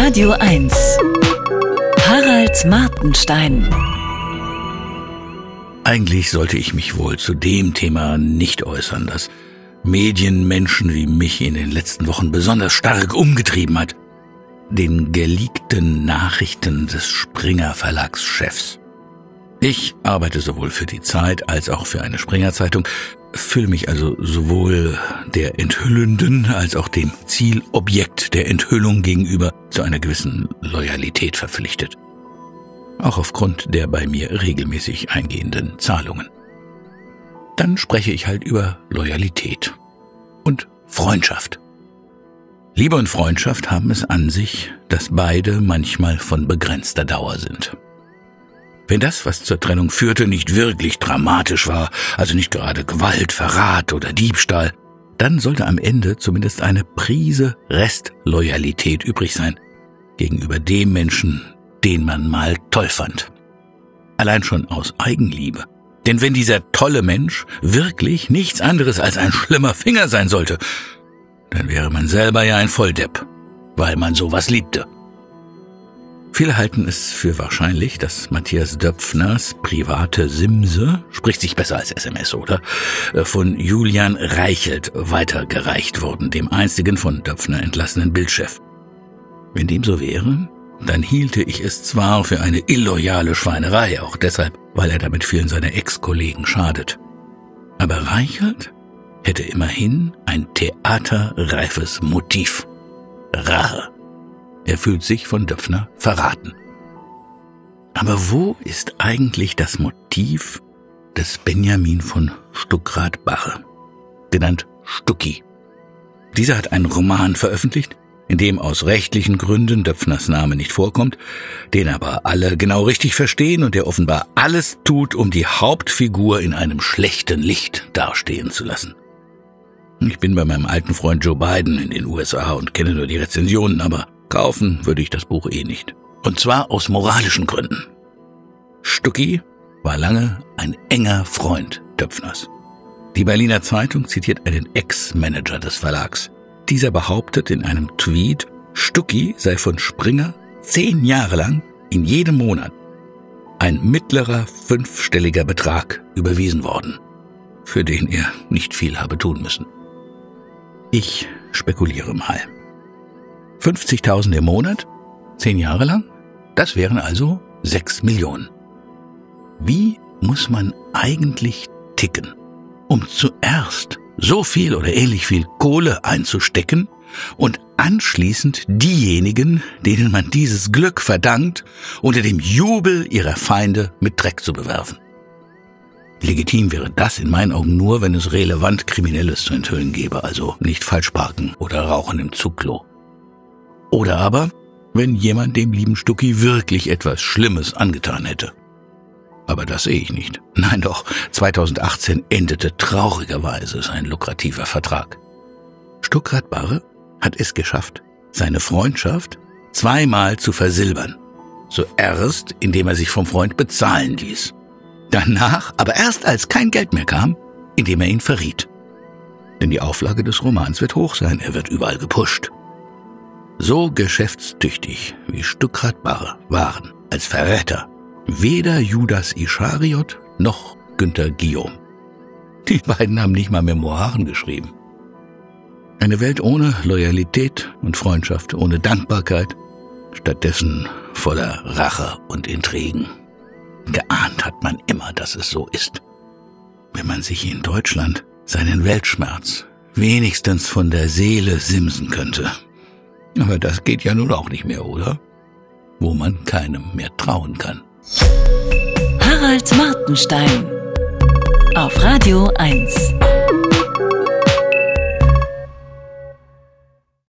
Radio 1. Harald Martenstein. Eigentlich sollte ich mich wohl zu dem Thema nicht äußern, das Medienmenschen wie mich in den letzten Wochen besonders stark umgetrieben hat. Den geleakten Nachrichten des Springer Verlagschefs. Ich arbeite sowohl für die Zeit als auch für eine Springer Zeitung, fühle mich also sowohl der Enthüllenden als auch dem Zielobjekt der Enthüllung gegenüber zu einer gewissen Loyalität verpflichtet. Auch aufgrund der bei mir regelmäßig eingehenden Zahlungen. Dann spreche ich halt über Loyalität und Freundschaft. Liebe und Freundschaft haben es an sich, dass beide manchmal von begrenzter Dauer sind. Wenn das, was zur Trennung führte, nicht wirklich dramatisch war, also nicht gerade Gewalt, Verrat oder Diebstahl, dann sollte am Ende zumindest eine Prise Restloyalität übrig sein gegenüber dem Menschen, den man mal toll fand. Allein schon aus Eigenliebe. Denn wenn dieser tolle Mensch wirklich nichts anderes als ein schlimmer Finger sein sollte, dann wäre man selber ja ein Volldepp, weil man sowas liebte. Viele halten es für wahrscheinlich, dass Matthias Döpfners private Simse, spricht sich besser als SMS, oder? Äh, von Julian Reichelt weitergereicht wurden, dem einzigen von Döpfner entlassenen Bildchef. Wenn dem so wäre, dann hielte ich es zwar für eine illoyale Schweinerei, auch deshalb, weil er damit vielen seiner Ex-Kollegen schadet. Aber Reichelt hätte immerhin ein theaterreifes Motiv. Rache. Er fühlt sich von Döpfner verraten. Aber wo ist eigentlich das Motiv des Benjamin von Stuckrad-Barre, genannt Stucki? Dieser hat einen Roman veröffentlicht, in dem aus rechtlichen Gründen Döpfners Name nicht vorkommt, den aber alle genau richtig verstehen und der offenbar alles tut, um die Hauptfigur in einem schlechten Licht dastehen zu lassen. Ich bin bei meinem alten Freund Joe Biden in den USA und kenne nur die Rezensionen, aber Kaufen würde ich das Buch eh nicht. Und zwar aus moralischen Gründen. Stucki war lange ein enger Freund Döpfners. Die Berliner Zeitung zitiert einen Ex-Manager des Verlags. Dieser behauptet in einem Tweet, Stucki sei von Springer zehn Jahre lang in jedem Monat ein mittlerer fünfstelliger Betrag überwiesen worden, für den er nicht viel habe tun müssen. Ich spekuliere mal. 50.000 im Monat, zehn Jahre lang, das wären also sechs Millionen. Wie muss man eigentlich ticken, um zuerst so viel oder ähnlich viel Kohle einzustecken und anschließend diejenigen, denen man dieses Glück verdankt, unter dem Jubel ihrer Feinde mit Dreck zu bewerfen? Legitim wäre das in meinen Augen nur, wenn es relevant Kriminelles zu enthüllen gäbe, also nicht falsch parken oder rauchen im Zugklo. Oder aber, wenn jemand dem lieben Stucki wirklich etwas Schlimmes angetan hätte. Aber das sehe ich nicht. Nein doch, 2018 endete traurigerweise sein lukrativer Vertrag. Stuckrad Barre hat es geschafft, seine Freundschaft zweimal zu versilbern. Zuerst, indem er sich vom Freund bezahlen ließ. Danach, aber erst als kein Geld mehr kam, indem er ihn verriet. Denn die Auflage des Romans wird hoch sein, er wird überall gepusht. So geschäftstüchtig wie Stuckrad Barre waren als Verräter weder Judas Ischariot noch Günther Guillaume. Die beiden haben nicht mal Memoiren geschrieben. Eine Welt ohne Loyalität und Freundschaft, ohne Dankbarkeit, stattdessen voller Rache und Intrigen. Geahnt hat man immer, dass es so ist. Wenn man sich in Deutschland seinen Weltschmerz wenigstens von der Seele simsen könnte. Aber das geht ja nun auch nicht mehr, oder? Wo man keinem mehr trauen kann. Harald Martenstein auf Radio 1.